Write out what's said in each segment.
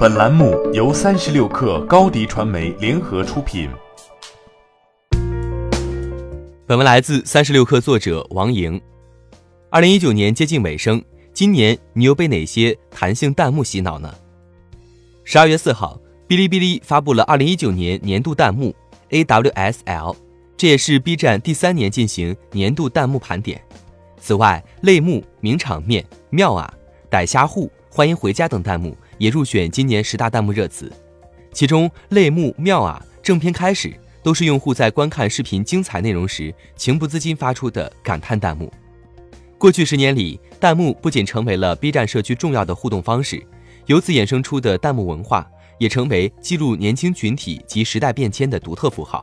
本栏目由三十六氪高低传媒联合出品。本文来自三十六氪作者王莹。二零一九年接近尾声，今年你又被哪些弹性弹幕洗脑呢？十二月四号，哔哩哔哩发布了二零一九年年度弹幕 AWSL，这也是 B 站第三年进行年度弹幕盘点。此外，类目、名场面、妙啊、逮虾户、欢迎回家等弹幕也入选今年十大弹幕热词。其中，类目、妙啊、正片开始都是用户在观看视频精彩内容时情不自禁发出的感叹弹幕。过去十年里，弹幕不仅成为了 B 站社区重要的互动方式，由此衍生出的弹幕文化也成为记录年轻群体及时代变迁的独特符号。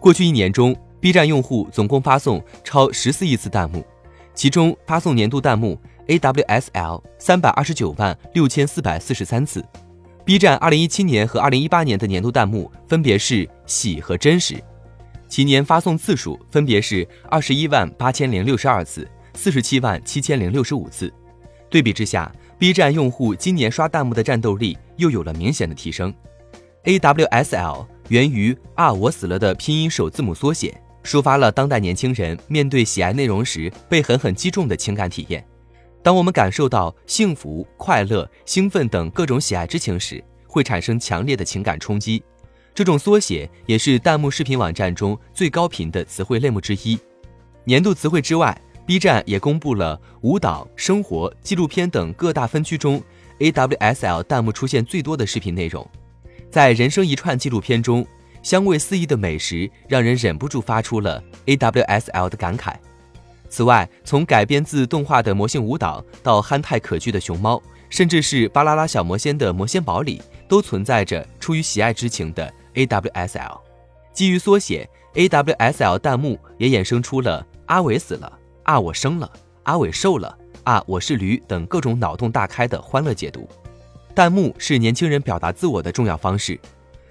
过去一年中，B 站用户总共发送超十四亿次弹幕，其中发送年度弹幕 AWSL 三百二十九万六千四百四十三次。B 站二零一七年和二零一八年的年度弹幕分别是喜和真实，其年发送次数分别是二十一万八千零六十二次。四十七万七千零六十五次，对比之下，B 站用户今年刷弹幕的战斗力又有了明显的提升。AWSL 源于“啊我死了”的拼音首字母缩写，抒发了当代年轻人面对喜爱内容时被狠狠击中的情感体验。当我们感受到幸福、快乐、兴奋等各种喜爱之情时，会产生强烈的情感冲击。这种缩写也是弹幕视频网站中最高频的词汇类目之一。年度词汇之外。B 站也公布了舞蹈、生活、纪录片等各大分区中，AWSL 弹幕出现最多的视频内容。在人生一串纪录片中，香味四溢的美食让人忍不住发出了 AWSL 的感慨。此外，从改编自动画的魔性舞蹈到憨态可掬的熊猫，甚至是巴啦啦小魔仙的魔仙堡里，都存在着出于喜爱之情的 AWSL。基于缩写，AWSL 弹幕也衍生出了阿伟死了。啊，我生了，阿伟瘦了，啊，我是驴等各种脑洞大开的欢乐解读。弹幕是年轻人表达自我的重要方式。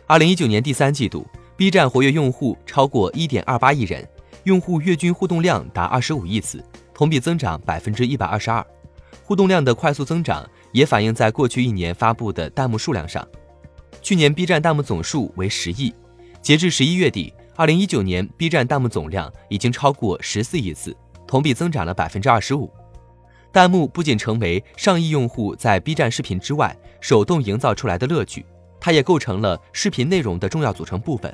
二零一九年第三季度，B 站活跃用户超过一点二八亿人，用户月均互动量达二十五亿次，同比增长百分之一百二十二。互动量的快速增长也反映在过去一年发布的弹幕数量上。去年 B 站弹幕总数为十亿，截至十一月底，二零一九年 B 站弹幕总量已经超过十四亿次。同比增长了百分之二十五，弹幕不仅成为上亿用户在 B 站视频之外手动营造出来的乐趣，它也构成了视频内容的重要组成部分，